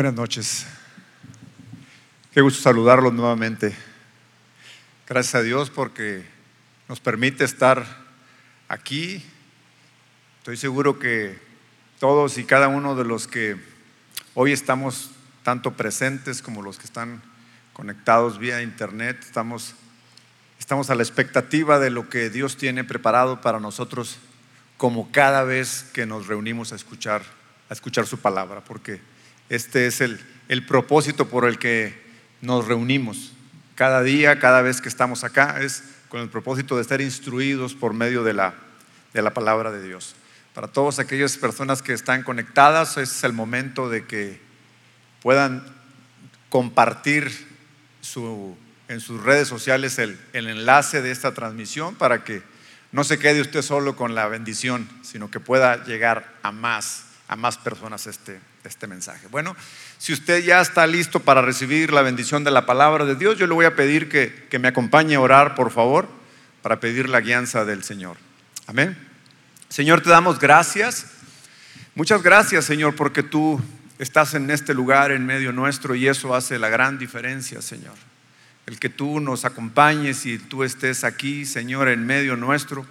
Buenas noches. Qué gusto saludarlos nuevamente. Gracias a Dios porque nos permite estar aquí. Estoy seguro que todos y cada uno de los que hoy estamos tanto presentes como los que están conectados vía internet, estamos, estamos a la expectativa de lo que Dios tiene preparado para nosotros como cada vez que nos reunimos a escuchar, a escuchar su palabra, porque este es el, el propósito por el que nos reunimos. Cada día, cada vez que estamos acá, es con el propósito de estar instruidos por medio de la, de la palabra de Dios. Para todas aquellas personas que están conectadas, es el momento de que puedan compartir su, en sus redes sociales el, el enlace de esta transmisión para que no se quede usted solo con la bendición, sino que pueda llegar a más, a más personas este, este mensaje. Bueno, si usted ya está listo para recibir la bendición de la palabra de Dios, yo le voy a pedir que, que me acompañe a orar, por favor, para pedir la guianza del Señor. Amén. Señor, te damos gracias. Muchas gracias, Señor, porque tú estás en este lugar en medio nuestro y eso hace la gran diferencia, Señor. El que tú nos acompañes y tú estés aquí, Señor, en medio nuestro.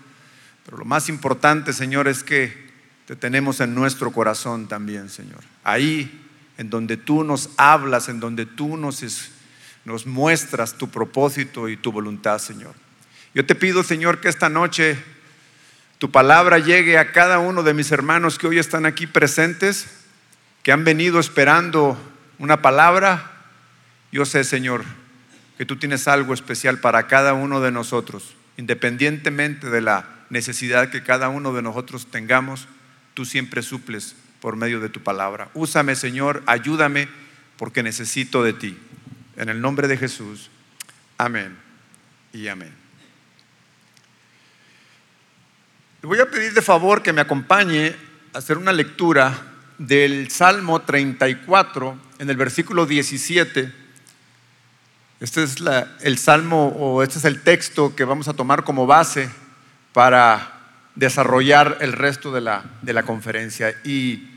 Pero lo más importante, Señor, es que te tenemos en nuestro corazón también, Señor. Ahí, en donde tú nos hablas, en donde tú nos, nos muestras tu propósito y tu voluntad, Señor. Yo te pido, Señor, que esta noche tu palabra llegue a cada uno de mis hermanos que hoy están aquí presentes, que han venido esperando una palabra. Yo sé, Señor, que tú tienes algo especial para cada uno de nosotros, independientemente de la necesidad que cada uno de nosotros tengamos tú siempre suples por medio de tu palabra. Úsame, Señor, ayúdame porque necesito de ti. En el nombre de Jesús. Amén y amén. Voy a pedir de favor que me acompañe a hacer una lectura del Salmo 34 en el versículo 17. Este es el salmo o este es el texto que vamos a tomar como base para desarrollar el resto de la, de la conferencia. Y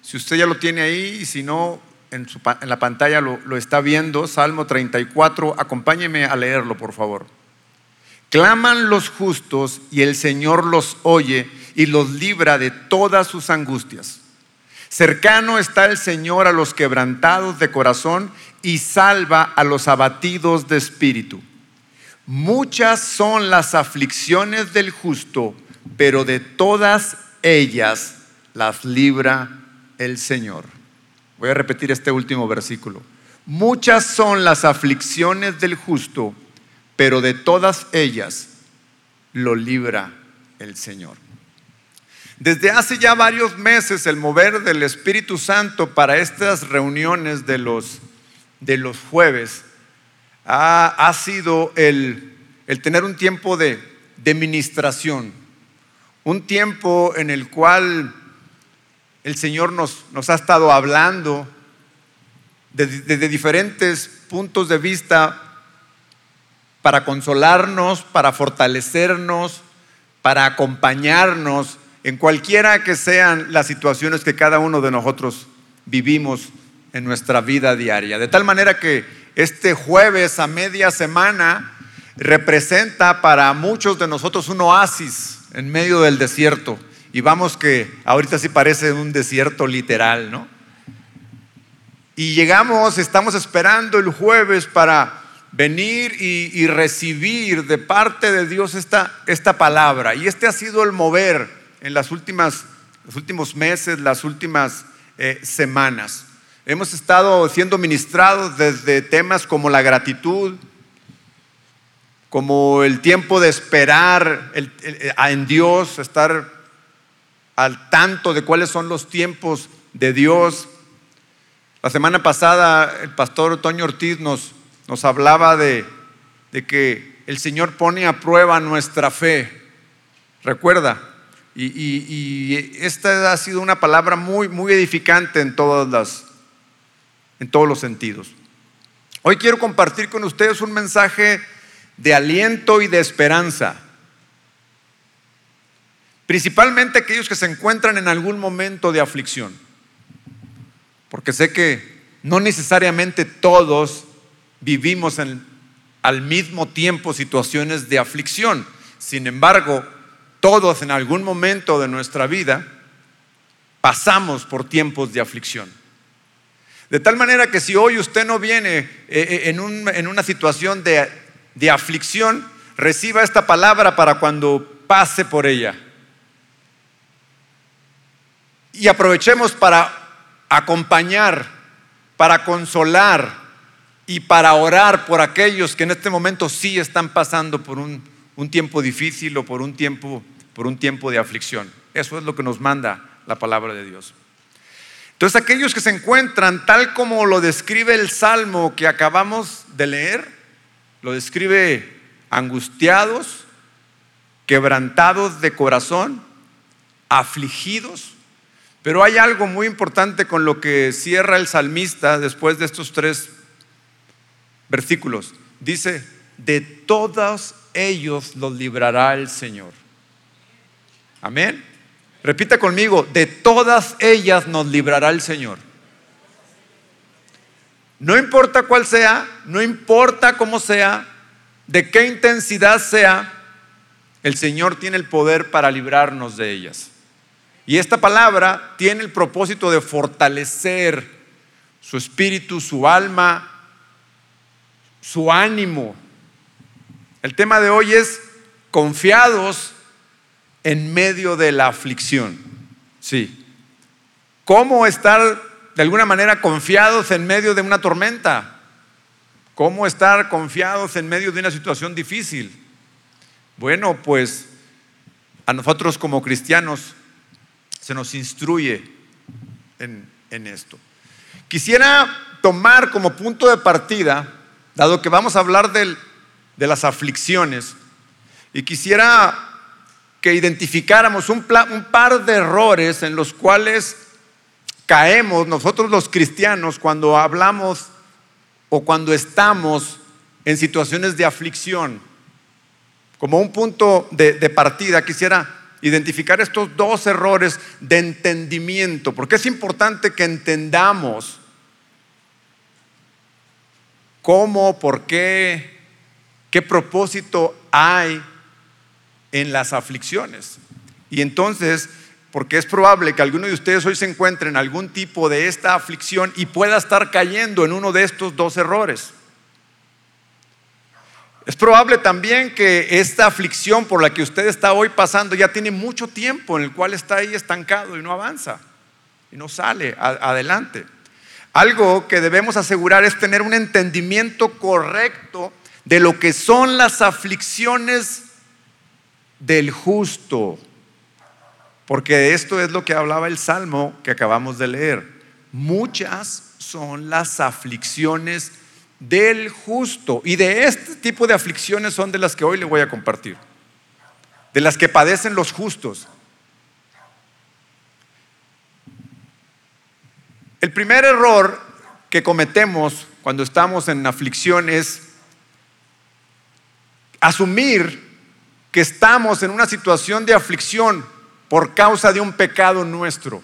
si usted ya lo tiene ahí y si no, en, su, en la pantalla lo, lo está viendo, Salmo 34, acompáñeme a leerlo, por favor. Claman los justos y el Señor los oye y los libra de todas sus angustias. Cercano está el Señor a los quebrantados de corazón y salva a los abatidos de espíritu. Muchas son las aflicciones del justo, pero de todas ellas las libra el Señor. Voy a repetir este último versículo. Muchas son las aflicciones del justo, pero de todas ellas lo libra el Señor. Desde hace ya varios meses el mover del Espíritu Santo para estas reuniones de los, de los jueves ha, ha sido el, el, tener un tiempo de, de ministración un tiempo en el cual el Señor nos, ha estado hablando desde, desde diferentes puntos de vista para consolarnos, para fortalecernos, para acompañarnos en cualquiera que sean las situaciones que cada uno de nosotros vivimos en nuestra vida diaria. De tal manera que este jueves a media semana representa para muchos de nosotros un oasis en medio del desierto. Y vamos que ahorita sí parece un desierto literal, ¿no? Y llegamos, estamos esperando el jueves para venir y, recibir de parte de Dios esta, esta, palabra. Y este ha sido el mover en las últimas, los últimos meses, las últimas eh, semanas. Hemos estado siendo ministrados desde temas como la gratitud, como el tiempo de esperar en Dios, estar al tanto de cuáles son los tiempos de Dios. La semana pasada el pastor Toño Ortiz nos, nos hablaba de, de que el Señor pone a prueba nuestra fe. Recuerda, y, y, esta ha sido una palabra muy, muy edificante en, todas las, en todos los sentidos. Hoy quiero compartir con ustedes un mensaje de aliento y de esperanza. Principalmente aquellos que se encuentran en algún momento de aflicción. Porque sé que no necesariamente todos vivimos al mismo tiempo situaciones de aflicción. Sin embargo, todos en algún momento de nuestra vida pasamos por tiempos de aflicción. De tal manera que si hoy usted no viene eh, eh, en, una situación de, de aflicción, reciba esta palabra para cuando pase por ella. Y aprovechemos para acompañar, para consolar y para orar por aquellos que en este momento sí están pasando por un, un tiempo difícil o por un tiempo, por un tiempo de aflicción. Eso es lo que nos manda la palabra de Dios. Entonces aquellos que se encuentran tal como lo describe el Salmo que acabamos de leer, lo describe angustiados, quebrantados de corazón, afligidos. Pero hay algo muy importante con lo que cierra el salmista después de estos tres versículos. Dice, de todos ellos los librará el Señor. Amén. Repita conmigo, de todas ellas nos librará el Señor. No importa cuál sea, no importa cómo sea, de qué intensidad sea, el Señor tiene el poder para librarnos de ellas. Y esta palabra tiene el propósito de fortalecer su espíritu, su alma, su ánimo. El tema de hoy es confiados en medio de la aflicción. Sí. ¿Cómo estar de alguna manera confiados en medio de una tormenta? ¿Cómo estar confiados en medio de una situación difícil? Bueno, pues a nosotros como cristianos se nos instruye en, esto. Quisiera tomar como punto de partida, dado que vamos a hablar de las aflicciones, y quisiera que identificáramos un, un par de errores en los cuales caemos nosotros los cristianos cuando hablamos o cuando estamos en situaciones de aflicción. Como un punto de, partida, quisiera identificar estos dos errores de entendimiento, porque es importante que entendamos cómo, por qué, qué propósito hay en las aflicciones. Y entonces, porque es probable que alguno de ustedes hoy se encuentre en algún tipo de esta aflicción y pueda estar cayendo en uno de estos dos errores. Es probable también que esta aflicción por la que usted está hoy pasando ya tiene mucho tiempo en el cual está ahí estancado y no avanza y no sale adelante. Algo que debemos asegurar es tener un entendimiento correcto de lo que son las aflicciones del justo. Porque esto es lo que hablaba el Salmo que acabamos de leer. Muchas son las aflicciones del justo. Y de este tipo de aflicciones son de las que hoy le voy a compartir. De las que padecen los justos. El primer error que cometemos cuando estamos en aflicción es asumir que estamos en una situación de aflicción por causa de un pecado nuestro.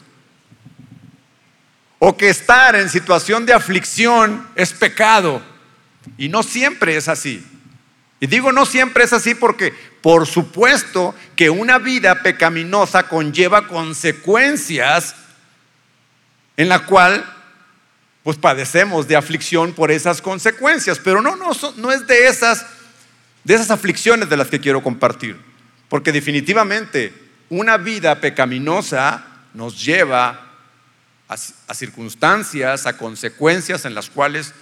O que estar en situación de aflicción es pecado. Y no siempre es así. Y digo no siempre es así porque por supuesto que una vida pecaminosa conlleva consecuencias en la cual pues padecemos de aflicción por esas consecuencias, pero no, no, no es de esas, de esas aflicciones de las que quiero compartir, porque definitivamente una vida pecaminosa nos lleva a, circunstancias, a consecuencias en las cuales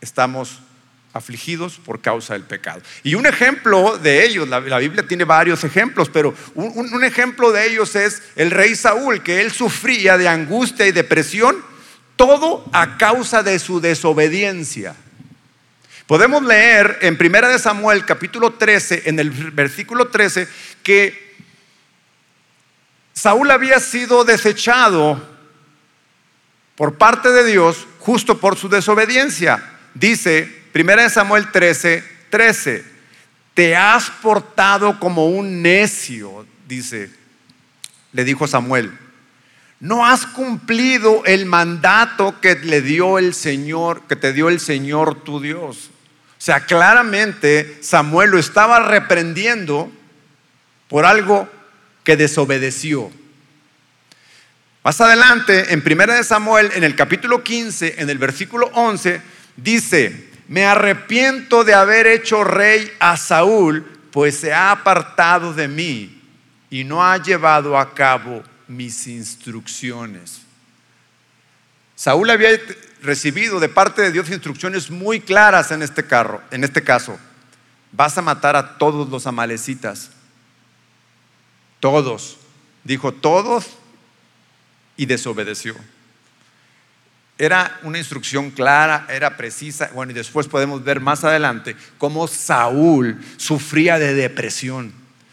estamos afligidos por causa del pecado. Y un ejemplo de ellos, la, Biblia tiene varios ejemplos, pero un, un, ejemplo de ellos es el rey Saúl, que él sufría de angustia y depresión, todo a causa de su desobediencia. Podemos leer en Primera de Samuel capítulo 13, en el versículo 13, que Saúl había sido desechado por parte de Dios justo por su desobediencia. Dice 1 Samuel 13, 13, te has portado como un necio, dice, le dijo Samuel. no has cumplido el mandato que le dio el Señor, que te dio el Señor tu Dios. O sea, claramente Samuel lo estaba reprendiendo por algo que desobedeció. Más adelante, en 1 de Samuel, en el capítulo 15, en el versículo 11, dice, me arrepiento de haber hecho rey a Saúl, pues se ha apartado de mí y no ha llevado a cabo mis instrucciones. Saúl había recibido de parte de Dios instrucciones muy claras en este carro, en este caso. Vas a matar a todos los amalecitas. Todos. Dijo todos y desobedeció. Era una instrucción clara, era precisa. Bueno, y después podemos ver más adelante cómo Saúl sufría de depresión,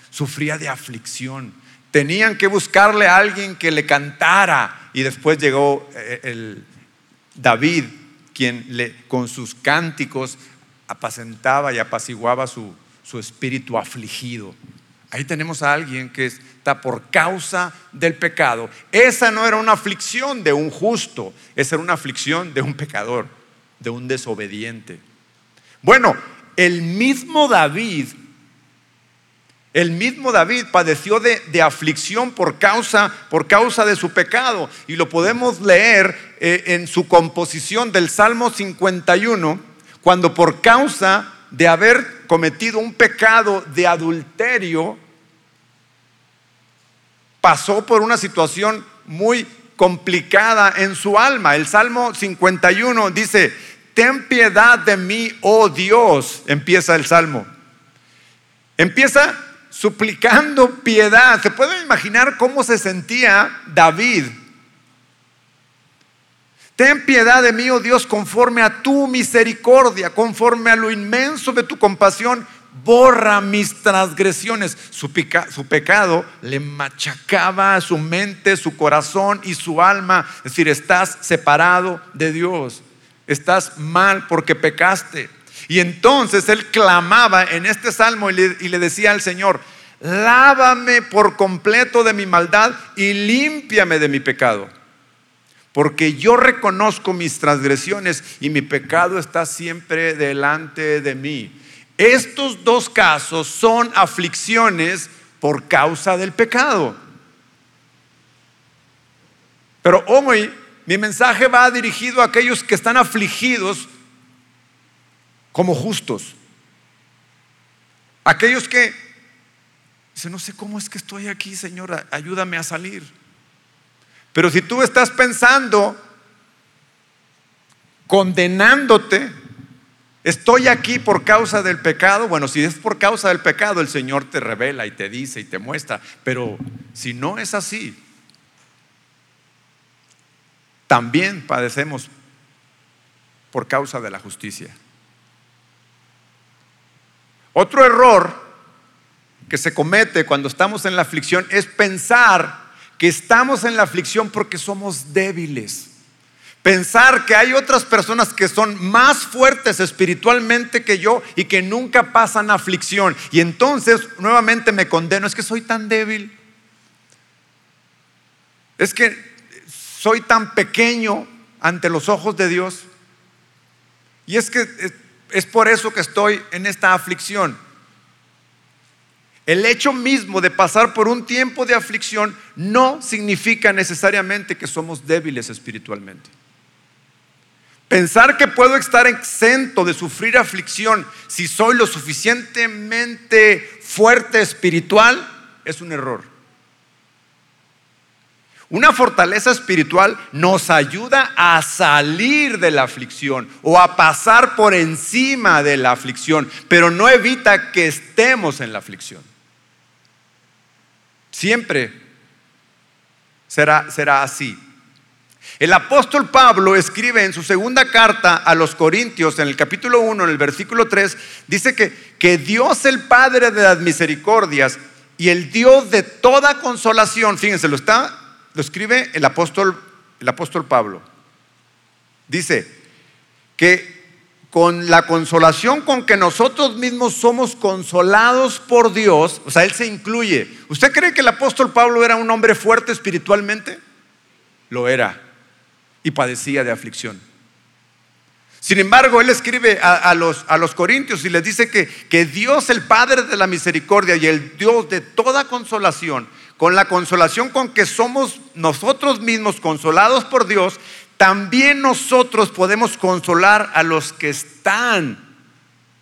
sufría de aflicción. Tenían que buscarle a alguien que le cantara. Y después llegó eh, el David, quien le, con sus cánticos apacentaba y apaciguaba su, su espíritu afligido. Ahí tenemos a alguien que está por causa del pecado. Esa no era una aflicción de un justo, esa era una aflicción de un pecador, de un desobediente. Bueno, el mismo David, el mismo David padeció de, aflicción por causa, por causa de su pecado. Y lo podemos leer eh, en su composición del Salmo 51, cuando por causa de haber cometido un pecado de adulterio, pasó por una situación muy complicada en su alma. El Salmo 51 dice, ten piedad de mí, oh Dios, empieza el Salmo. Empieza suplicando piedad. ¿Se puede imaginar cómo se sentía David Ten piedad de mí, oh Dios, conforme a tu misericordia, conforme a lo inmenso de tu compasión, borra mis transgresiones. Su, pecado le machacaba su mente, su corazón y su alma. Es decir, estás separado de Dios, estás mal porque pecaste. Y entonces él clamaba en este salmo y le decía al Señor, lávame por completo de mi maldad y límpiame de mi pecado porque yo reconozco mis transgresiones y mi pecado está siempre delante de mí. Estos dos casos son aflicciones por causa del pecado. Pero hoy mi mensaje va dirigido a aquellos que están afligidos como justos. Aquellos que dicen, no sé cómo es que estoy aquí, Señor, ayúdame a salir. Pero si tú estás pensando, condenándote, estoy aquí por causa del pecado, bueno, si es por causa del pecado, el Señor te revela y te dice y te muestra, pero si no es así, también padecemos por causa de la justicia. Otro error que se comete cuando estamos en la aflicción es pensar que estamos en la aflicción porque somos débiles. Pensar que hay otras personas que son más fuertes espiritualmente que yo y que nunca pasan aflicción. Y entonces nuevamente me condeno, es que soy tan débil. Es que soy tan pequeño ante los ojos de Dios. Y es que es por eso que estoy en esta aflicción. El hecho mismo de pasar por un tiempo de aflicción no significa necesariamente que somos débiles espiritualmente. Pensar que puedo estar exento de sufrir aflicción si soy lo suficientemente fuerte espiritual es un error. Una fortaleza espiritual nos ayuda a salir de la aflicción o a pasar por encima de la aflicción, pero no evita que estemos en la aflicción. Siempre será, será así. El apóstol Pablo escribe en su segunda carta a los Corintios, en el capítulo 1, en el versículo 3, dice que, que Dios el Padre de las misericordias y el Dios de toda consolación, fíjense, lo está, lo escribe el apóstol, el apóstol Pablo. Dice que con la consolación con que nosotros mismos somos consolados por Dios, o sea, Él se incluye. ¿Usted cree que el apóstol Pablo era un hombre fuerte espiritualmente? lo era y padecía de aflicción. Sin embargo, él escribe a, los, a los, corintios y les dice que, que Dios, el Padre de la misericordia y el Dios de toda consolación, con la consolación con que somos nosotros mismos consolados por Dios, también nosotros podemos consolar a los que están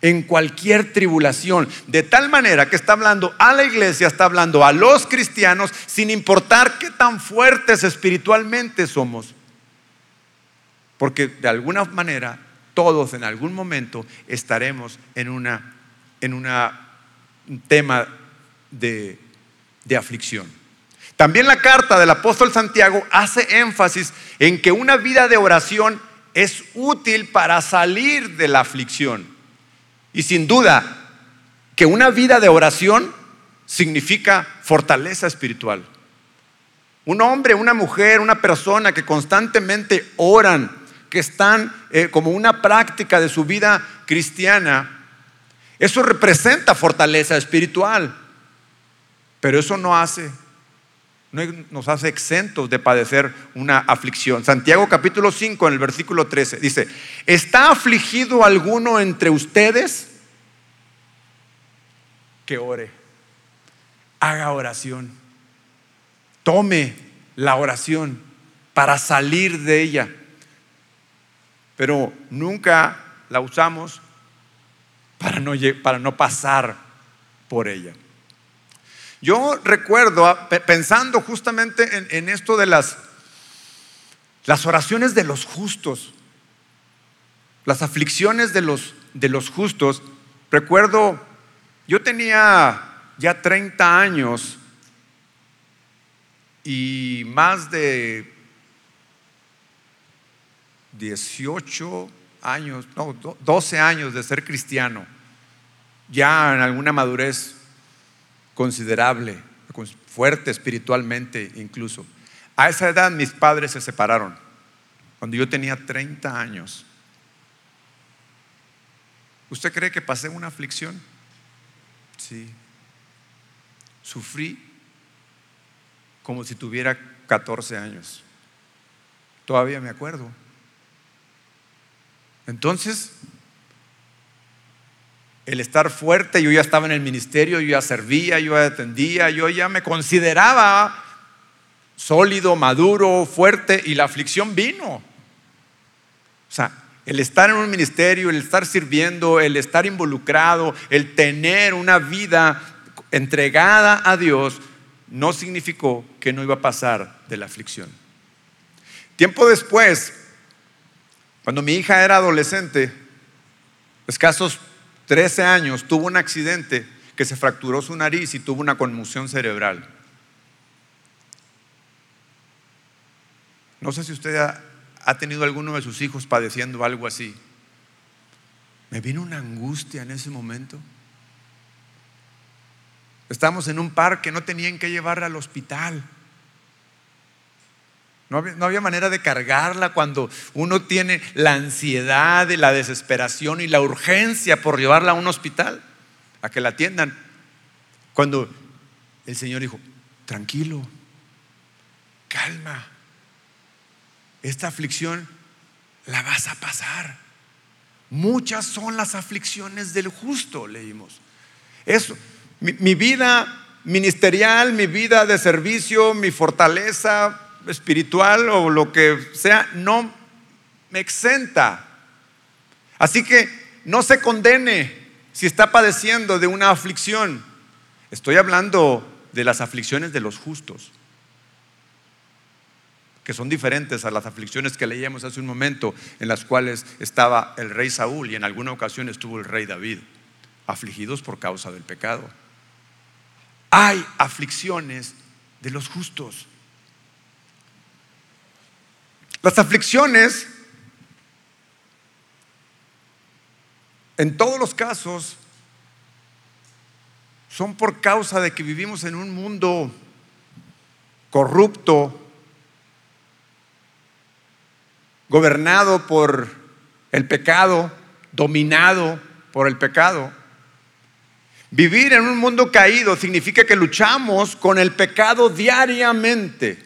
en cualquier tribulación. De tal manera que está hablando a la iglesia, está hablando a los cristianos, sin importar qué tan fuertes espiritualmente somos. Porque de alguna manera todos en algún momento estaremos en una en una, un tema de, de aflicción. También la carta del apóstol Santiago hace énfasis en que una vida de oración es útil para salir de la aflicción. Y sin duda que una vida de oración significa fortaleza espiritual. Un hombre, una mujer, una persona que constantemente oran, que están eh, como una práctica de su vida cristiana, eso representa fortaleza espiritual. Pero eso no hace no nos hace exentos de padecer una aflicción. Santiago capítulo 5 en el versículo 13 dice, ¿está afligido alguno entre ustedes? Que ore, haga oración, tome la oración para salir de ella, pero nunca la usamos para no, para no pasar por ella. Yo recuerdo, ah, pensando justamente en, esto de las, las oraciones de los justos, las aflicciones de los, de los justos, recuerdo, yo tenía ya 30 años y más de 18 años, no, 12 años de ser cristiano, ya en alguna madurez considerable, fuerte espiritualmente incluso. A esa edad mis padres se separaron, cuando yo tenía 30 años. ¿Usted cree que pasé una aflicción? Sí. Sufrí como si tuviera 14 años. Todavía me acuerdo. Entonces, el estar fuerte, yo ya estaba en el ministerio, yo ya servía, yo ya atendía, yo ya me consideraba sólido, maduro, fuerte y la aflicción vino. O sea, el estar en un ministerio, el estar sirviendo, el estar involucrado, el tener una vida entregada a Dios, no significó que no iba a pasar de la aflicción. Tiempo después, cuando mi hija era adolescente, escasos 13 años, tuvo un accidente que se fracturó su nariz y tuvo una conmoción cerebral. No sé si usted ha, tenido alguno de sus hijos padeciendo algo así. Me vino una angustia en ese momento. Estamos en un parque, no tenían que llevarla al hospital. No había, manera de cargarla cuando uno tiene la ansiedad, la desesperación y la urgencia por llevarla a un hospital, a que la atiendan. Cuando el Señor dijo, tranquilo, calma, esta aflicción la vas a pasar. Muchas son las aflicciones del justo, leímos. Eso, mi vida ministerial, mi vida de servicio, mi fortaleza, espiritual o lo que sea, no me exenta. Así que no se condene si está padeciendo de una aflicción. Estoy hablando de las aflicciones de los justos, que son diferentes a las aflicciones que leíamos hace un momento, en las cuales estaba el rey Saúl y en alguna ocasión estuvo el rey David, afligidos por causa del pecado. Hay aflicciones de los justos. Las aflicciones, en todos los casos, son por causa de que vivimos en un mundo corrupto, gobernado por el pecado, dominado por el pecado. Vivir en un mundo caído significa que luchamos con el pecado diariamente.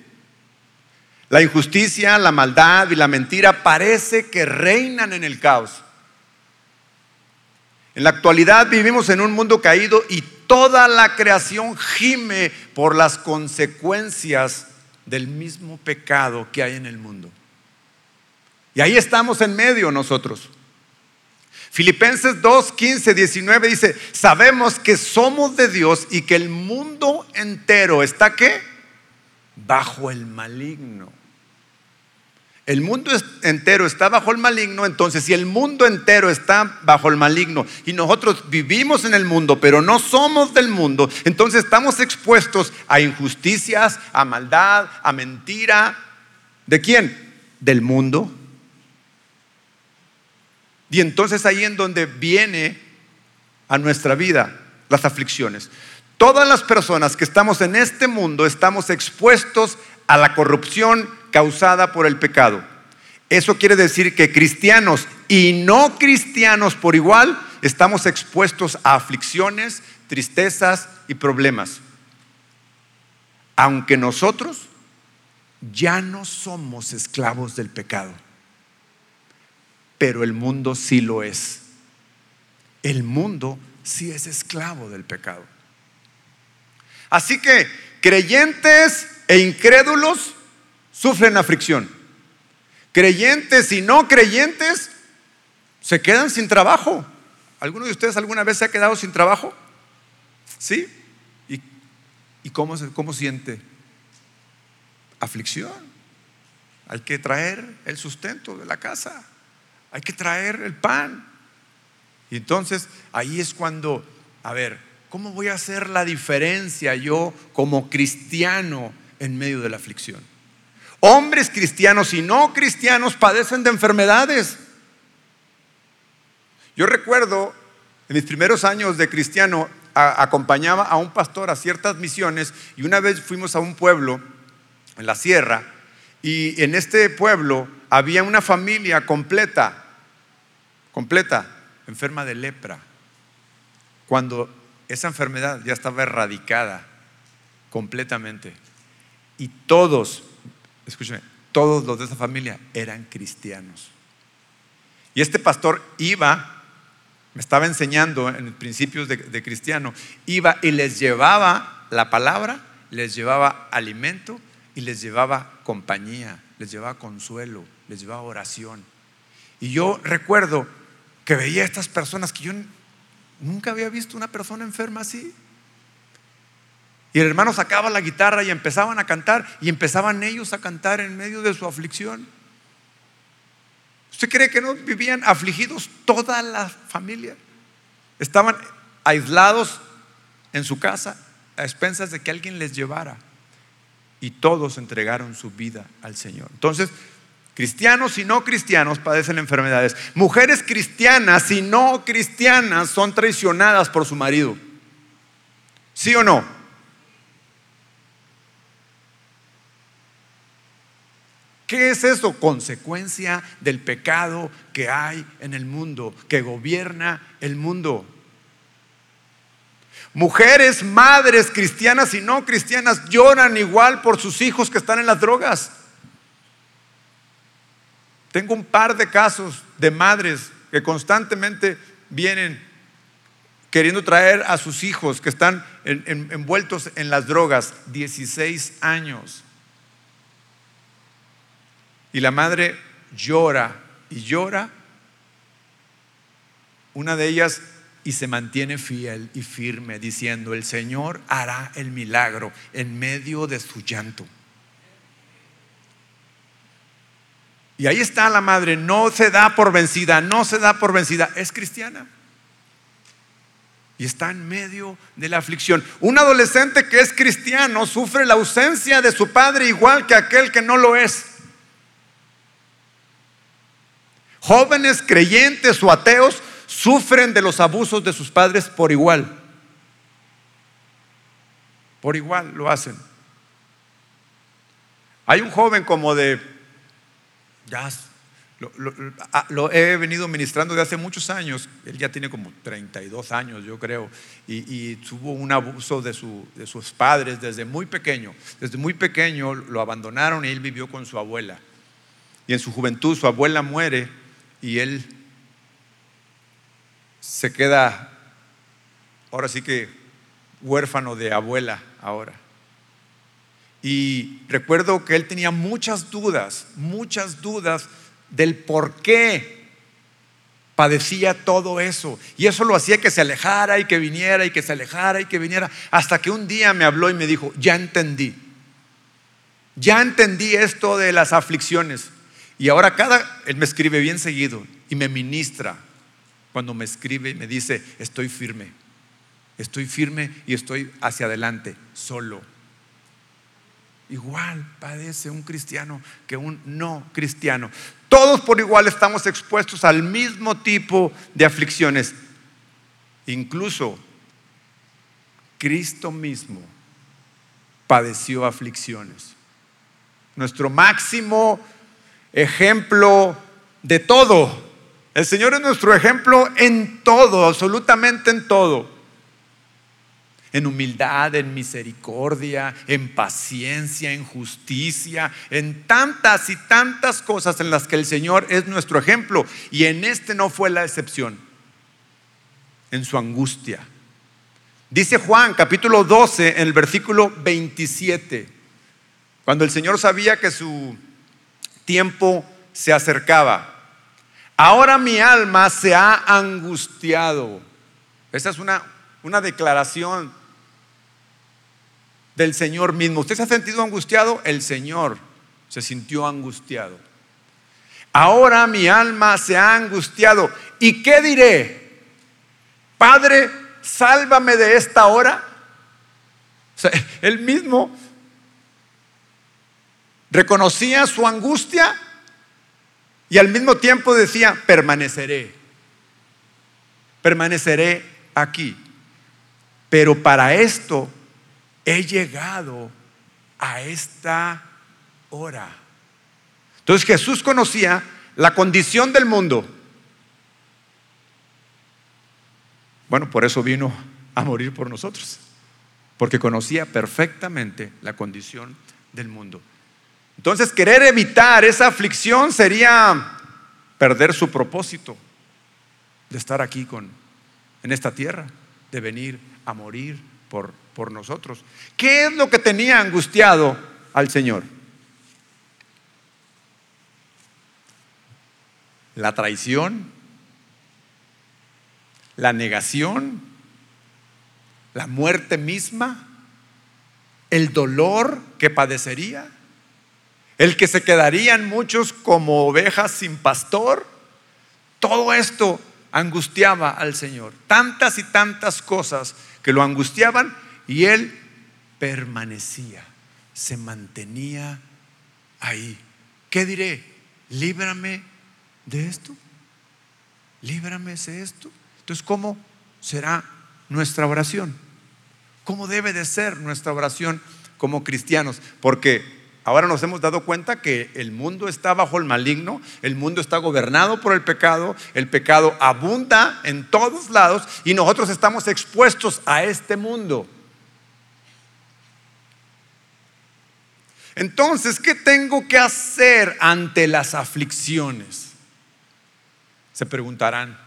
La injusticia, la maldad y la mentira parece que reinan en el caos. En la actualidad vivimos en un mundo caído y toda la creación gime por las consecuencias del mismo pecado que hay en el mundo. Y ahí estamos en medio nosotros. Filipenses 2, 15, 19 dice, sabemos que somos de Dios y que el mundo entero está qué? Bajo el maligno. El mundo entero está bajo el maligno, entonces si el mundo entero está bajo el maligno y nosotros vivimos en el mundo, pero no somos del mundo, entonces estamos expuestos a injusticias, a maldad, a mentira. ¿De quién? Del mundo. Y entonces ahí en donde viene a nuestra vida las aflicciones. Todas las personas que estamos en este mundo estamos expuestos a la corrupción causada por el pecado. Eso quiere decir que cristianos y no cristianos por igual estamos expuestos a aflicciones, tristezas y problemas. Aunque nosotros ya no somos esclavos del pecado, pero el mundo sí lo es. El mundo sí es esclavo del pecado. Así que creyentes e incrédulos sufren aflicción. Creyentes y no creyentes se quedan sin trabajo. ¿Alguno de ustedes alguna vez se ha quedado sin trabajo? ¿Sí? ¿Y, cómo, cómo siente? Aflicción. Hay que traer el sustento de la casa. Hay que traer el pan. Y entonces ahí es cuando, a ver, ¿cómo voy a hacer la diferencia yo como cristiano en medio de la aflicción? Hombres cristianos y no cristianos padecen de enfermedades. Yo recuerdo en mis primeros años de cristiano acompañaba a un pastor a ciertas misiones y una vez fuimos a un pueblo en la sierra y en este pueblo había una familia completa, completa, enferma de lepra, cuando esa enfermedad ya estaba erradicada completamente. Y todos escúcheme, todos los de esa familia eran cristianos. Y este pastor iba, me estaba enseñando en principios de, de cristiano, iba y les llevaba la palabra, les llevaba alimento y les llevaba compañía, les llevaba consuelo, les llevaba oración. Y yo recuerdo que veía a estas personas que yo nunca había visto una persona enferma así. Y el hermano sacaba la guitarra y empezaban a cantar y empezaban ellos a cantar en medio de su aflicción. ¿Usted cree que no vivían afligidos toda la familia? Estaban aislados en su casa a expensas de que alguien les llevara. Y todos entregaron su vida al Señor. Entonces, cristianos y no cristianos padecen enfermedades. Mujeres cristianas y no cristianas son traicionadas por su marido. ¿Sí o no? ¿Qué es eso? Consecuencia del pecado que hay en el mundo, que gobierna el mundo. Mujeres, madres cristianas y no cristianas lloran igual por sus hijos que están en las drogas. Tengo un par de casos de madres que constantemente vienen queriendo traer a sus hijos que están envueltos en las drogas, 16 años. Y la madre llora y llora. Una de ellas y se mantiene fiel y firme diciendo, el Señor hará el milagro en medio de su llanto. Y ahí está la madre, no se da por vencida, no se da por vencida, es cristiana. Y está en medio de la aflicción. Un adolescente que es cristiano sufre la ausencia de su padre igual que aquel que no lo es. Jóvenes creyentes o ateos sufren de los abusos de sus padres por igual. Por igual lo hacen. Hay un joven como de, ya Lo, he venido ministrando de hace muchos años. Él ya tiene como 32 años, yo creo. Y, tuvo un abuso de, de sus padres desde muy pequeño. Desde muy pequeño lo abandonaron y él vivió con su abuela. Y en su juventud su abuela muere y él se queda, ahora sí que huérfano de abuela ahora. Y recuerdo que él tenía muchas dudas, muchas dudas del por qué padecía todo eso. Y eso lo hacía que se alejara y que viniera y que se alejara y que viniera. Hasta que un día me habló y me dijo, ya entendí. Ya entendí esto de las aflicciones. Y ahora cada, él me escribe bien seguido y me ministra cuando me escribe me dice, estoy firme. Estoy firme y estoy hacia adelante, solo igual padece un cristiano que un no cristiano. Todos por igual estamos expuestos al mismo tipo de aflicciones. Incluso Cristo mismo padeció aflicciones. Nuestro máximo ejemplo de todo. El Señor es nuestro ejemplo en todo, absolutamente en todo en humildad, en misericordia, en paciencia, en justicia, en tantas y tantas cosas en las que el Señor es nuestro ejemplo. Y en este no fue la excepción, en su angustia. Dice Juan capítulo 12 en el versículo 27, cuando el Señor sabía que su tiempo se acercaba. Ahora mi alma se ha angustiado. Esa es una, una declaración del Señor mismo. ¿Usted se ha sentido angustiado? El Señor se sintió angustiado. Ahora mi alma se ha angustiado. ¿Y qué diré? Padre, sálvame de esta hora. O sea, él mismo reconocía su angustia y al mismo tiempo decía, permaneceré, permaneceré aquí. Pero para esto he llegado a esta hora. Entonces Jesús conocía la condición del mundo. Bueno, por eso vino a morir por nosotros, porque conocía perfectamente la condición del mundo. Entonces, querer evitar esa aflicción sería perder su propósito de estar aquí con en esta tierra, de venir a morir por por nosotros. ¿Qué es lo que tenía angustiado al Señor? La traición, la negación, la muerte misma, el dolor que padecería, el que se quedarían muchos como ovejas sin pastor. Todo esto angustiaba al Señor. Tantas y tantas cosas que lo angustiaban y él permanecía, se mantenía ahí. ¿Qué diré? Líbrame de esto. Líbrame de esto. Entonces, ¿cómo será nuestra oración? ¿Cómo debe de ser nuestra oración como cristianos? Porque ahora nos hemos dado cuenta que el mundo está bajo el maligno, el mundo está gobernado por el pecado, el pecado abunda en todos lados y nosotros estamos expuestos a este mundo. Entonces, ¿qué tengo que hacer ante las aflicciones? Se preguntarán,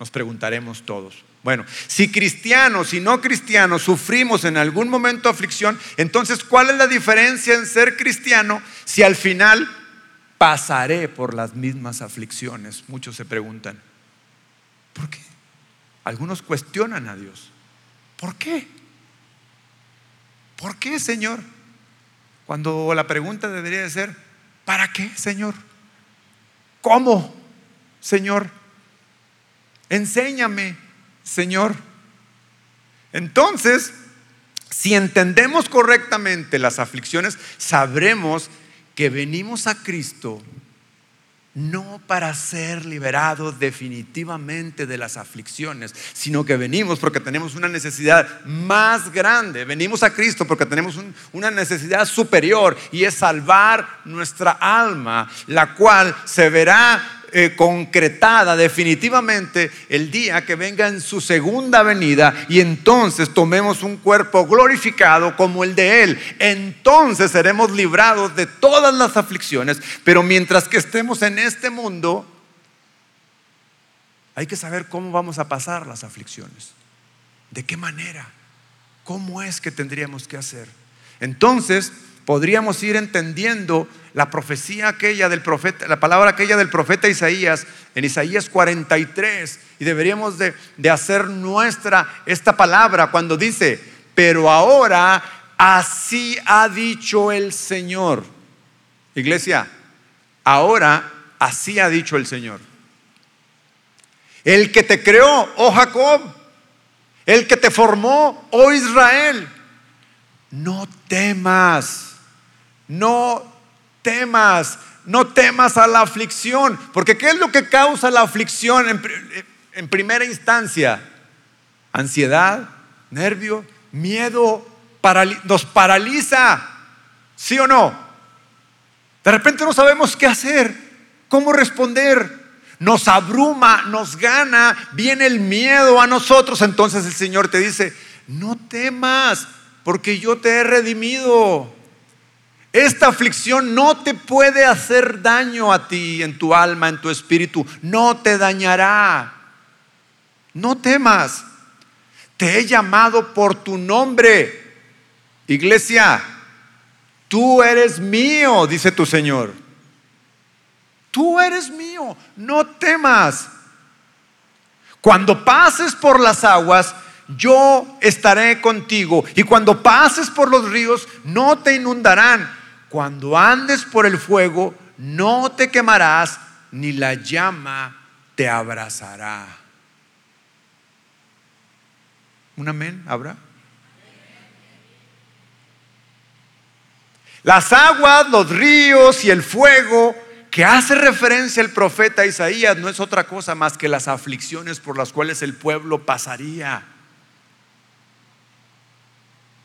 nos preguntaremos todos. Bueno, si cristianos y no cristianos sufrimos en algún momento aflicción, entonces ¿cuál es la diferencia en ser cristiano si al final pasaré por las mismas aflicciones? Muchos se preguntan, ¿por qué? Algunos cuestionan a Dios. ¿Por qué? ¿Por qué, Señor? Cuando la pregunta debería de ser, ¿para qué, Señor? ¿Cómo, Señor? Enséñame, Señor. Entonces, si entendemos correctamente las aflicciones, sabremos que venimos a Cristo no para ser liberados definitivamente de las aflicciones, sino que venimos porque tenemos una necesidad más grande. Venimos a Cristo porque tenemos una necesidad superior y es salvar nuestra alma, la cual se verá eh, concretada definitivamente el día que venga en su segunda venida y entonces tomemos un cuerpo glorificado como el de Él. Entonces seremos librados de todas las aflicciones, pero mientras que estemos en este mundo, hay que saber cómo vamos a pasar las aflicciones. ¿De qué manera? ¿Cómo es que tendríamos que hacer? Entonces, podríamos ir entendiendo la profecía aquella del profeta, la palabra aquella del profeta Isaías en Isaías 43 y deberíamos de, de hacer nuestra esta palabra cuando dice, pero ahora así ha dicho el Señor. Iglesia, ahora así ha dicho el Señor. El que te creó, oh Jacob, el que te formó, oh Israel, no temas no temas, no temas a la aflicción, porque ¿qué es lo que causa la aflicción en, primera instancia? Ansiedad, nervio, miedo, nos paraliza, ¿sí o no? De repente no sabemos qué hacer, cómo responder. Nos abruma, nos gana, viene el miedo a nosotros. Entonces el Señor te dice, no temas, porque yo te he redimido. Esta aflicción no te puede hacer daño a ti, en tu alma, en tu espíritu. No te dañará. No temas. Te he llamado por tu nombre. Iglesia, tú eres mío, dice tu Señor. Tú eres mío. No temas. Cuando pases por las aguas, yo estaré contigo. Y cuando pases por los ríos, no te inundarán cuando andes por el fuego, no te quemarás, ni la llama te abrazará. ¿Un amén habrá? Las aguas, los ríos y el fuego que hace referencia el profeta Isaías no es otra cosa más que las aflicciones por las cuales el pueblo pasaría.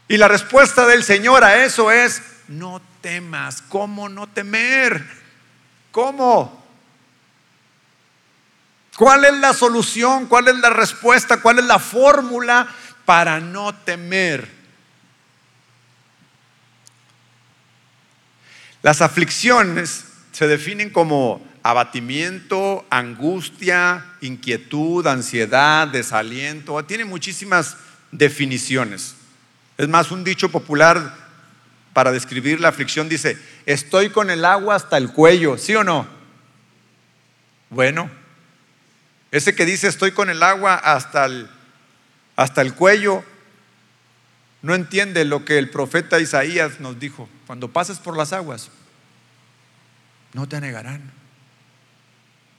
Y la respuesta del Señor a eso es, no temas. ¿Cómo no temer? ¿Cómo? ¿Cuál es la solución? ¿Cuál es la respuesta? ¿Cuál es la fórmula para no temer? Las aflicciones se definen como abatimiento, angustia, inquietud, ansiedad, desaliento. Tiene muchísimas definiciones. Es más, un dicho popular para describir la aflicción dice, estoy con el agua hasta el cuello, ¿sí o no? Bueno, ese que dice estoy con el agua hasta el, hasta el cuello, no entiende lo que el profeta Isaías nos dijo. Cuando pases por las aguas, no te negarán.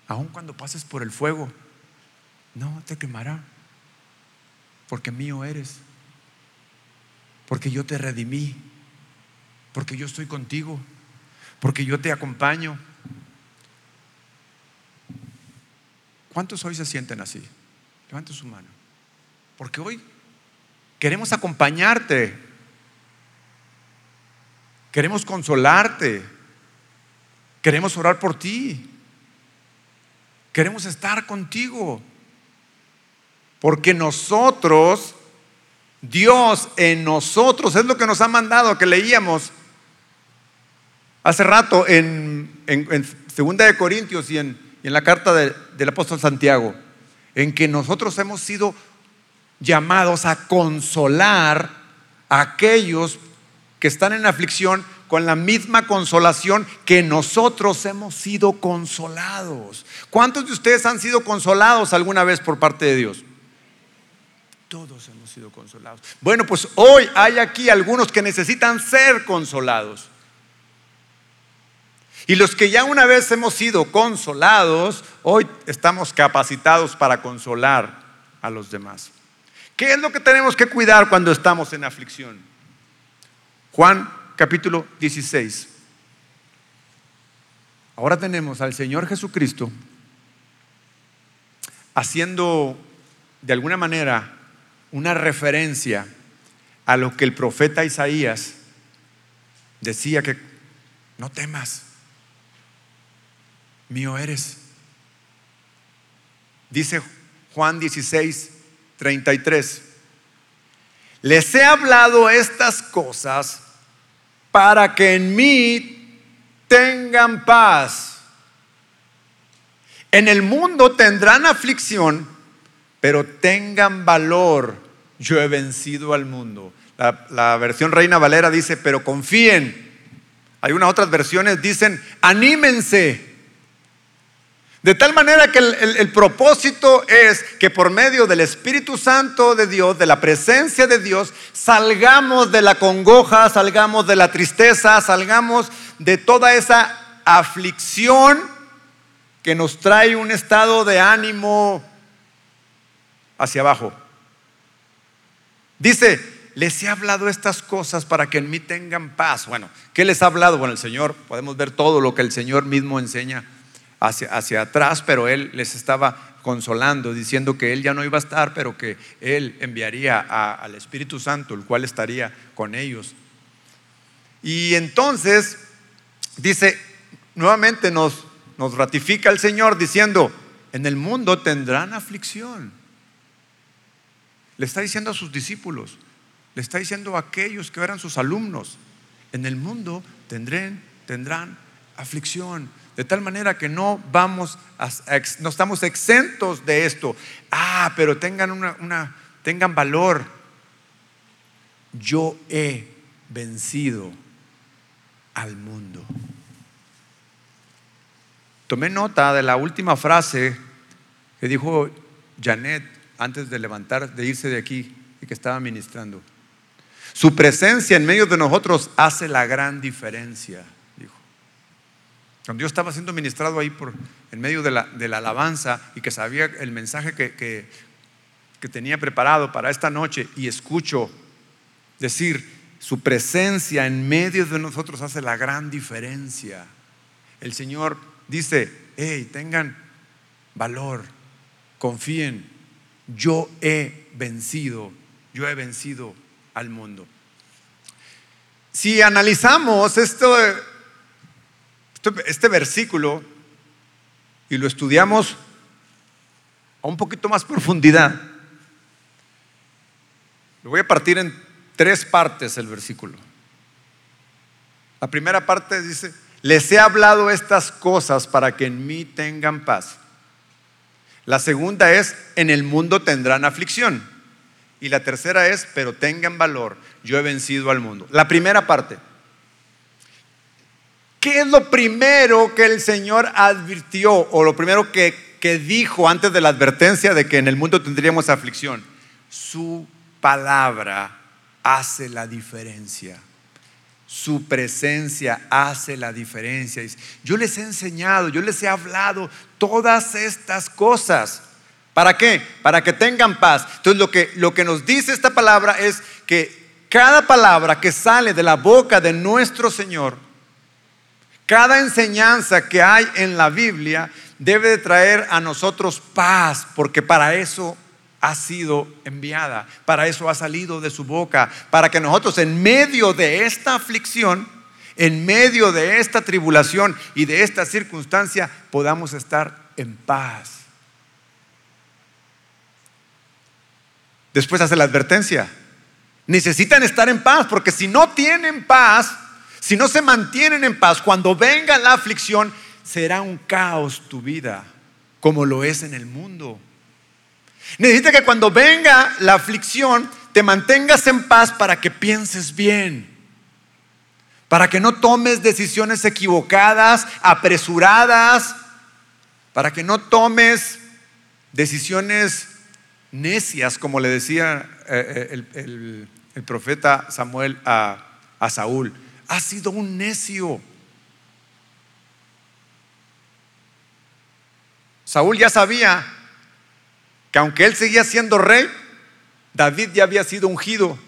Aun cuando pases por el fuego, no te quemará. Porque mío eres. Porque yo te redimí porque yo estoy contigo, porque yo te acompaño. ¿Cuántos hoy se sienten así? Levanta su mano. Porque hoy queremos acompañarte, queremos consolarte, queremos orar por ti, queremos estar contigo, porque nosotros Dios en nosotros, es lo que nos ha mandado, que leíamos hace rato en, Segunda de Corintios y en, la carta del apóstol Santiago, en que nosotros hemos sido llamados a consolar a aquellos que están en aflicción con la misma consolación que nosotros hemos sido consolados. ¿Cuántos de ustedes han sido consolados alguna vez por parte de Dios? Todos hemos sido consolados. Bueno, pues hoy hay aquí algunos que necesitan ser consolados. Y los que ya una vez hemos sido consolados, hoy estamos capacitados para consolar a los demás. ¿Qué es lo que tenemos que cuidar cuando estamos en aflicción? Juan capítulo 16. Ahora tenemos al Señor Jesucristo haciendo de alguna manera una referencia a lo que el profeta Isaías decía que no temas, mío eres. Dice Juan 16, 33. Les he hablado estas cosas para que en mí tengan paz. En el mundo tendrán aflicción, pero tengan valor. Yo he vencido al mundo. La, la, versión Reina Valera dice, pero confíen. Hay unas otras versiones dicen, anímense. De tal manera que el, propósito es que por medio del Espíritu Santo de Dios, de la presencia de Dios, salgamos de la congoja, salgamos de la tristeza, salgamos de toda esa aflicción que nos trae un estado de ánimo hacia abajo. Dice, les he hablado estas cosas para que en mí tengan paz. Bueno, ¿qué les ha hablado? Bueno, el Señor, podemos ver todo lo que el Señor mismo enseña hacia, atrás, pero él les estaba consolando, diciendo que él ya no iba a estar, pero que él enviaría al Espíritu Santo, el cual estaría con ellos. Y entonces, dice, nuevamente nos, nos ratifica el Señor diciendo, en el mundo tendrán aflicción. Le está diciendo a sus discípulos, le está diciendo a aquellos que eran sus alumnos, en el mundo tendrán, tendrán aflicción. De tal manera que no vamos, no estamos exentos de esto. Ah, pero tengan una, tengan valor. Yo he vencido al mundo. Tomé nota de la última frase que dijo Janet antes de levantar, de irse de aquí y que estaba ministrando. Su presencia en medio de nosotros hace la gran diferencia. Cuando yo estaba siendo ministrado ahí por, en medio de la, alabanza y que sabía el mensaje que, que, que tenía preparado para esta noche y escucho decir, su presencia en medio de nosotros hace la gran diferencia. El Señor dice, hey, tengan valor, confíen, yo he vencido, yo he vencido al mundo. Si analizamos esto este, versículo y lo estudiamos a un poquito más profundidad, lo voy a partir en tres partes el versículo. La primera parte dice, les he hablado estas cosas para que en mí tengan paz. La segunda es, en el mundo tendrán aflicción. Y la tercera es, pero tengan valor, yo he vencido al mundo. La primera parte, ¿Qué es lo primero que el Señor advirtió o lo primero que, dijo antes de la advertencia de que en el mundo tendríamos aflicción? Su palabra hace la diferencia. Su presencia hace la diferencia. Yo les he enseñado, yo les he hablado todas estas cosas. ¿Para qué? Para que tengan paz. Entonces lo que, lo que nos dice esta palabra es que cada palabra que sale de la boca de nuestro Señor cada enseñanza que hay en la Biblia debe de traer a nosotros paz, porque para eso ha sido enviada, para eso ha salido de su boca, para que nosotros en medio de esta aflicción, en medio de esta tribulación y de esta circunstancia podamos estar en paz. Después hace la advertencia, necesitan estar en paz, porque si no tienen paz, si no se mantienen en paz, cuando venga la aflicción, será un caos tu vida, como lo es en el mundo. Necesita que cuando venga la aflicción, te mantengas en paz para que pienses bien, para que no tomes decisiones equivocadas, apresuradas, para que no tomes decisiones necias, como le decía eh, eh, el, profeta Samuel a Saúl ha sido un necio. Saúl ya sabía que aunque él seguía siendo rey, David ya había sido ungido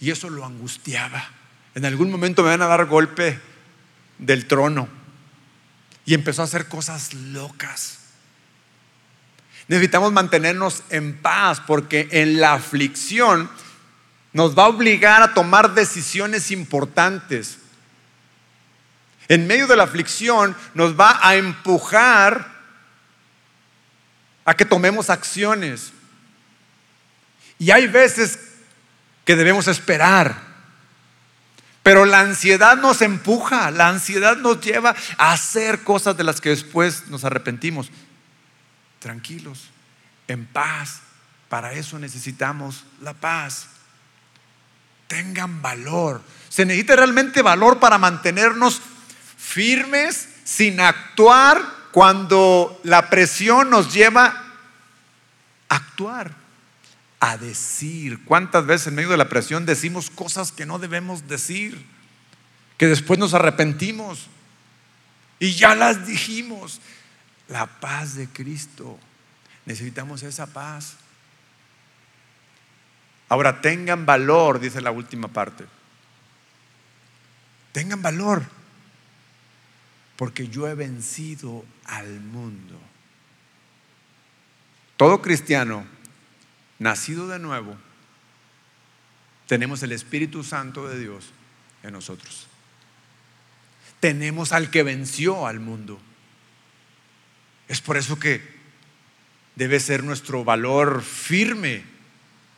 y eso lo angustiaba. En algún momento me van a dar golpe del trono. y empezó a hacer cosas locas. Necesitamos mantenernos en paz porque en la aflicción nos va a obligar a tomar decisiones importantes. En medio de la aflicción nos va a empujar a que tomemos acciones. Y hay veces que debemos esperar. Pero la ansiedad nos empuja, la ansiedad nos lleva a hacer cosas de las que después nos arrepentimos. Tranquilos, en paz. Para eso necesitamos la paz. Tengan valor. Se necesita realmente valor para mantenernos firmes sin actuar cuando la presión nos lleva a actuar a decir. ¿Cuántas veces en medio de la presión decimos cosas que no debemos decir? Que después nos arrepentimos. Y ya las dijimos. La paz de Cristo. Necesitamos esa paz. Ahora tengan valor, dice la última parte. Tengan valor. Porque yo he vencido al mundo. Todo cristiano nacido de nuevo, tenemos el Espíritu Santo de Dios en nosotros. Tenemos al que venció al mundo. Es por eso que debe ser nuestro valor firme,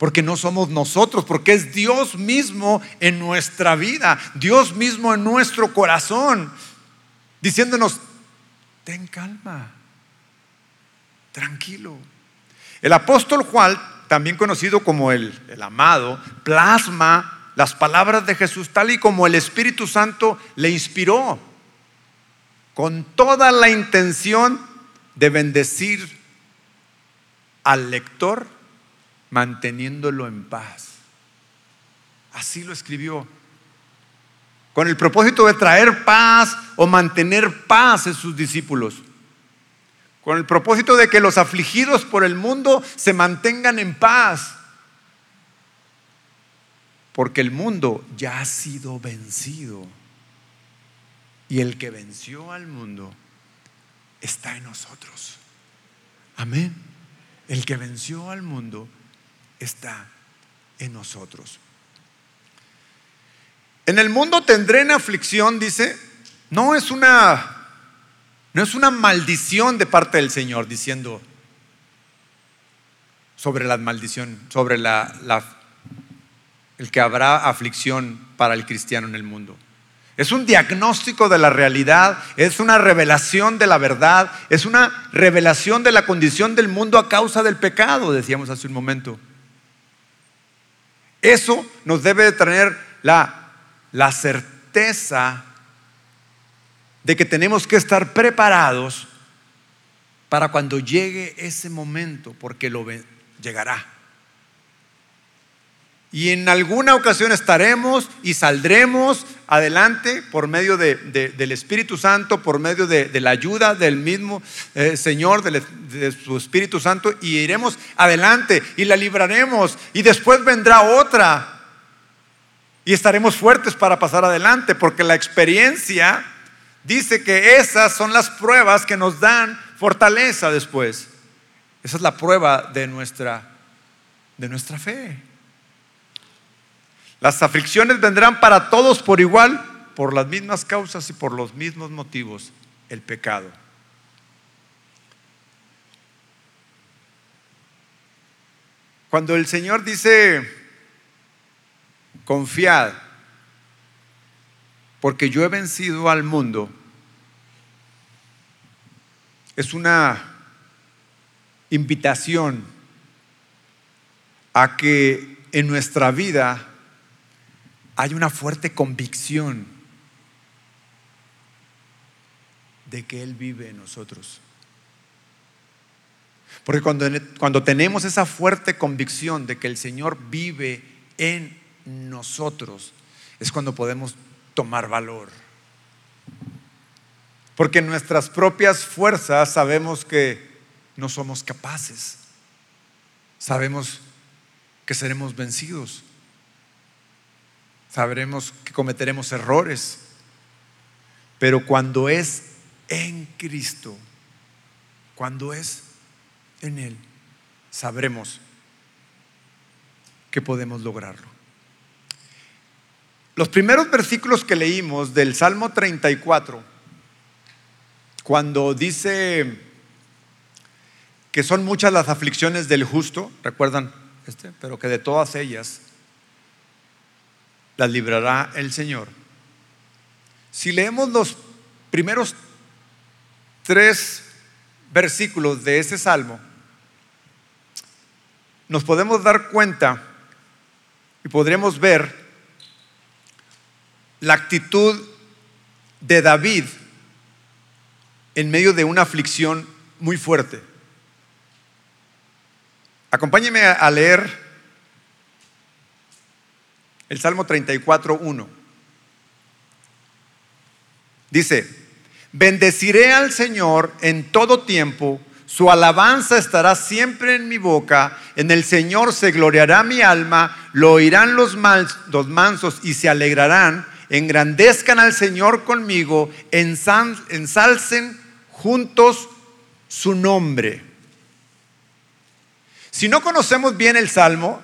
porque no somos nosotros, porque es Dios mismo en nuestra vida, Dios mismo en nuestro corazón, diciéndonos, ten calma, tranquilo. El apóstol Juan también conocido como el, el amado, plasma las palabras de Jesús tal y como el Espíritu Santo le inspiró, con toda la intención de bendecir al lector manteniéndolo en paz. Así lo escribió. Con el propósito de traer paz o mantener paz en sus discípulos con el propósito de que los afligidos por el mundo se mantengan en paz. Porque el mundo ya ha sido vencido. Y el que venció al mundo está en nosotros. Amén. El que venció al mundo está en nosotros. En el mundo tendré en aflicción, dice, no es una no es una maldición de parte del Señor diciendo sobre la maldición, sobre la, el que habrá aflicción para el cristiano en el mundo. Es un diagnóstico de la realidad, es una revelación de la verdad, es una revelación de la condición del mundo a causa del pecado, decíamos hace un momento. Eso nos debe de tener la, la certeza de que tenemos que estar preparados para cuando llegue ese momento, porque lo llegará. Y en alguna ocasión estaremos y saldremos adelante por medio del Espíritu Santo, por medio de, la ayuda del mismo eh, Señor, de, su Espíritu Santo, y iremos adelante y la libraremos. Y después vendrá otra. Y estaremos fuertes para pasar adelante, porque la experiencia dice que esas son las pruebas que nos dan fortaleza después. Esa es la prueba de nuestra, de nuestra fe. Las aflicciones vendrán para todos por igual, por las mismas causas y por los mismos motivos, el pecado. Cuando el Señor dice, confiad, porque yo he vencido al mundo, es una invitación a que en nuestra vida hay una fuerte convicción de que Él vive en nosotros. Porque cuando, cuando tenemos esa fuerte convicción de que el Señor vive en nosotros, es cuando podemos tomar valor. Porque en nuestras propias fuerzas sabemos que no somos capaces. Sabemos que seremos vencidos. Sabremos que cometeremos errores. Pero cuando es en Cristo, cuando es en Él, sabremos que podemos lograrlo. Los primeros versículos que leímos del Salmo 34, cuando dice que son muchas las aflicciones del justo, recuerdan este, pero que de todas ellas las librará el Señor. Si leemos los primeros tres versículos de ese salmo, nos podemos dar cuenta y podremos ver la actitud de David en medio de una aflicción muy fuerte. Acompáñeme a leer el Salmo 34, 1. Dice, bendeciré al Señor en todo tiempo, su alabanza estará siempre en mi boca, en el Señor se gloriará mi alma, lo oirán los, mansos y se alegrarán, engrandezcan al Señor conmigo, ensalcen juntos su nombre. Si no conocemos bien el Salmo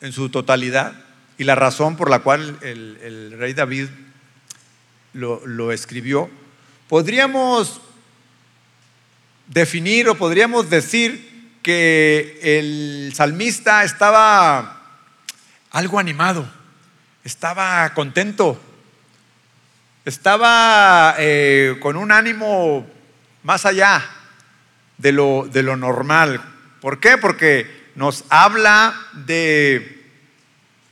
en su totalidad y la razón por la cual el, rey David lo, escribió, podríamos definir o podríamos decir que el salmista estaba algo animado, estaba contento, estaba eh, con un ánimo más allá de lo, de lo normal, ¿Por qué? Porque nos habla de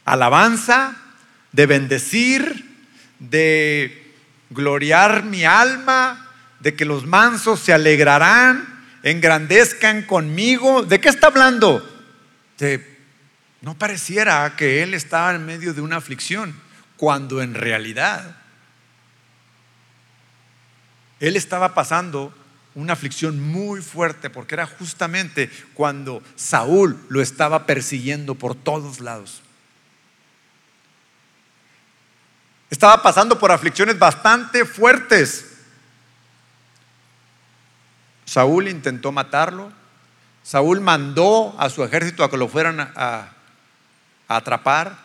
alabanza, de bendecir, de gloriar mi alma, de que los mansos se alegrarán, engrandezcan conmigo. ¿De qué está hablando? De, no pareciera que él estaba en medio de una aflicción, cuando en realidad él estaba pasando una aflicción muy fuerte porque era justamente cuando Saúl lo estaba persiguiendo por todos lados. Estaba pasando por aflicciones bastante fuertes. Saúl intentó matarlo. Saúl mandó a su ejército a que lo fueran a, atrapar.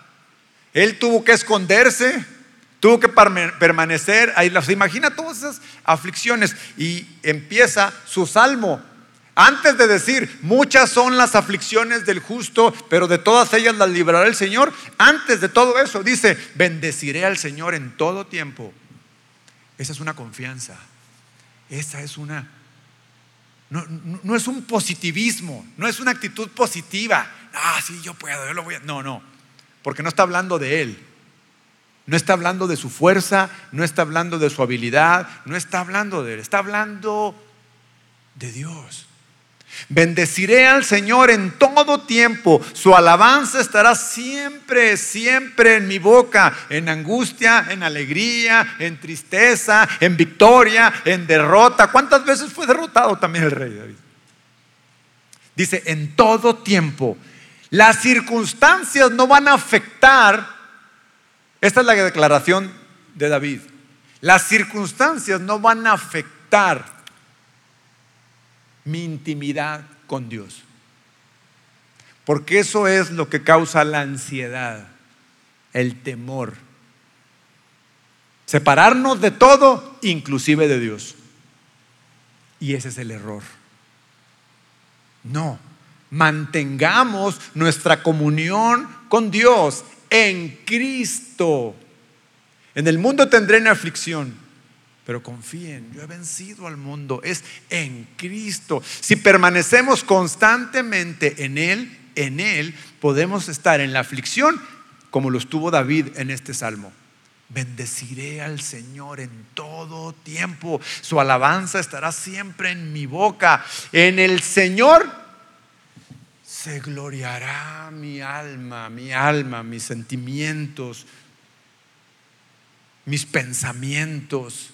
Él tuvo que esconderse Tuvo que permanecer ahí. Se imagina todas esas aflicciones y empieza su salmo. Antes de decir, muchas son las aflicciones del justo, pero de todas ellas las librará el Señor. Antes de todo eso, dice, bendeciré al Señor en todo tiempo. Esa es una confianza. Esa es una... No, no es un positivismo, no es una actitud positiva. Ah, sí, yo puedo, yo lo voy a... No, no, porque no está hablando de Él no está hablando de su fuerza, no está hablando de su habilidad, no está hablando de él, está hablando de Dios. Bendeciré al Señor en todo tiempo. Su alabanza estará siempre, siempre en mi boca, en angustia, en alegría, en tristeza, en victoria, en derrota. ¿Cuántas veces fue derrotado también el rey David? Dice, en todo tiempo. Las circunstancias no van a afectar esta es la declaración de David. Las circunstancias no van a afectar mi intimidad con Dios. Porque eso es lo que causa la ansiedad, el temor. Separarnos de todo, inclusive de Dios. Y ese es el error. No, mantengamos nuestra comunión con Dios en Cristo. En el mundo tendré una aflicción, pero confíen, yo he vencido al mundo, es en Cristo. Si permanecemos constantemente en Él, en Él podemos estar en la aflicción como lo estuvo David en este salmo. Bendeciré al Señor en todo tiempo. Su alabanza estará siempre en mi boca. En el Señor se gloriará mi alma, mi alma, mis sentimientos, mis pensamientos,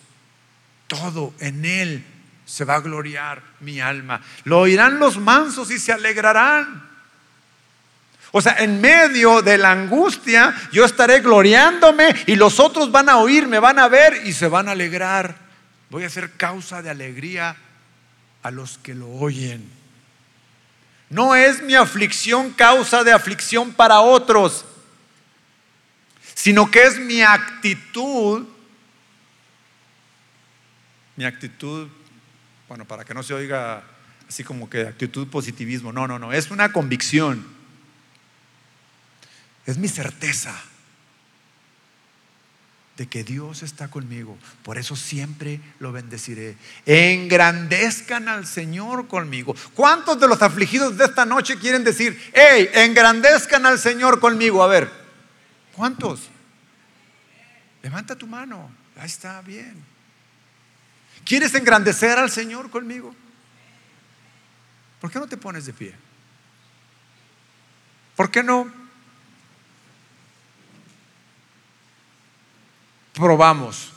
todo en Él se va a gloriar mi alma. Lo oirán los mansos y se alegrarán. O sea, en medio de la angustia yo estaré gloriándome y los otros van a oírme, van a ver y se van a alegrar. voy a ser causa de alegría a los que lo oyen. No es mi aflicción causa de aflicción para otros, sino que es mi actitud, mi actitud, bueno, para que no se oiga así como que actitud positivismo, no, no, no, es una convicción, es mi certeza de que Dios está conmigo. Por eso siempre lo bendeciré. Engrandezcan al Señor conmigo. ¿Cuántos de los afligidos de esta noche quieren decir, hey, engrandezcan al Señor conmigo? A ver, ¿cuántos? Levanta tu mano. Ahí está, bien. ¿Quieres engrandecer al Señor conmigo? ¿Por qué no te pones de pie? ¿Por qué no probamos?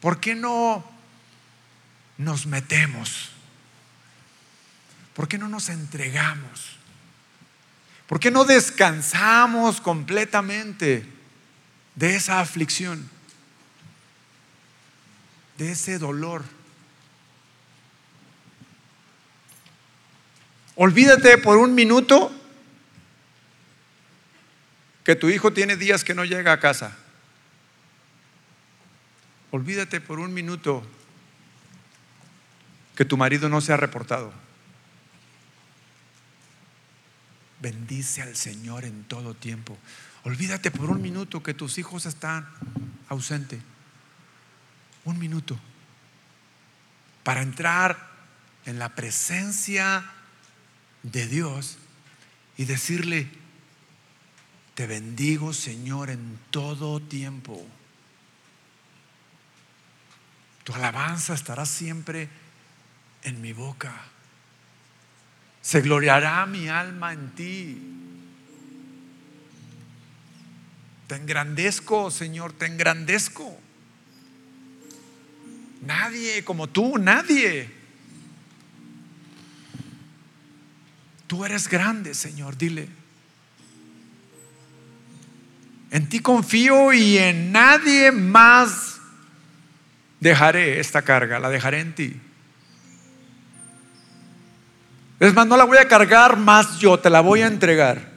¿Por qué no nos metemos? ¿Por qué no nos entregamos? ¿Por qué no descansamos completamente de esa aflicción? De ese dolor. Olvídate por un minuto que tu hijo tiene días que no llega a casa. Olvídate por un minuto que tu marido no se ha reportado. Bendice al Señor en todo tiempo. Olvídate por un minuto que tus hijos están ausentes. Un minuto. Para entrar en la presencia de Dios y decirle, te bendigo Señor en todo tiempo. Tu alabanza estará siempre en mi boca. Se gloriará mi alma en ti. Te engrandezco, Señor, te engrandezco. Nadie como tú, nadie. Tú eres grande, Señor, dile. En ti confío y en nadie más dejaré esta carga, la dejaré en ti. Es más, no la voy a cargar más yo, te la voy a entregar.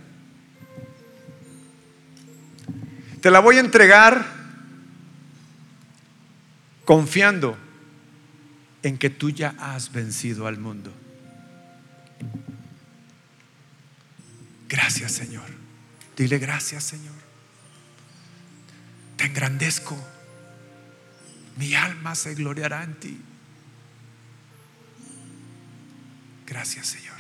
Te la voy a entregar confiando en que tú ya has vencido al mundo. Gracias Señor. Dile gracias Señor. Te engrandezco. Mi alma se gloriará en ti. Gracias, Señor.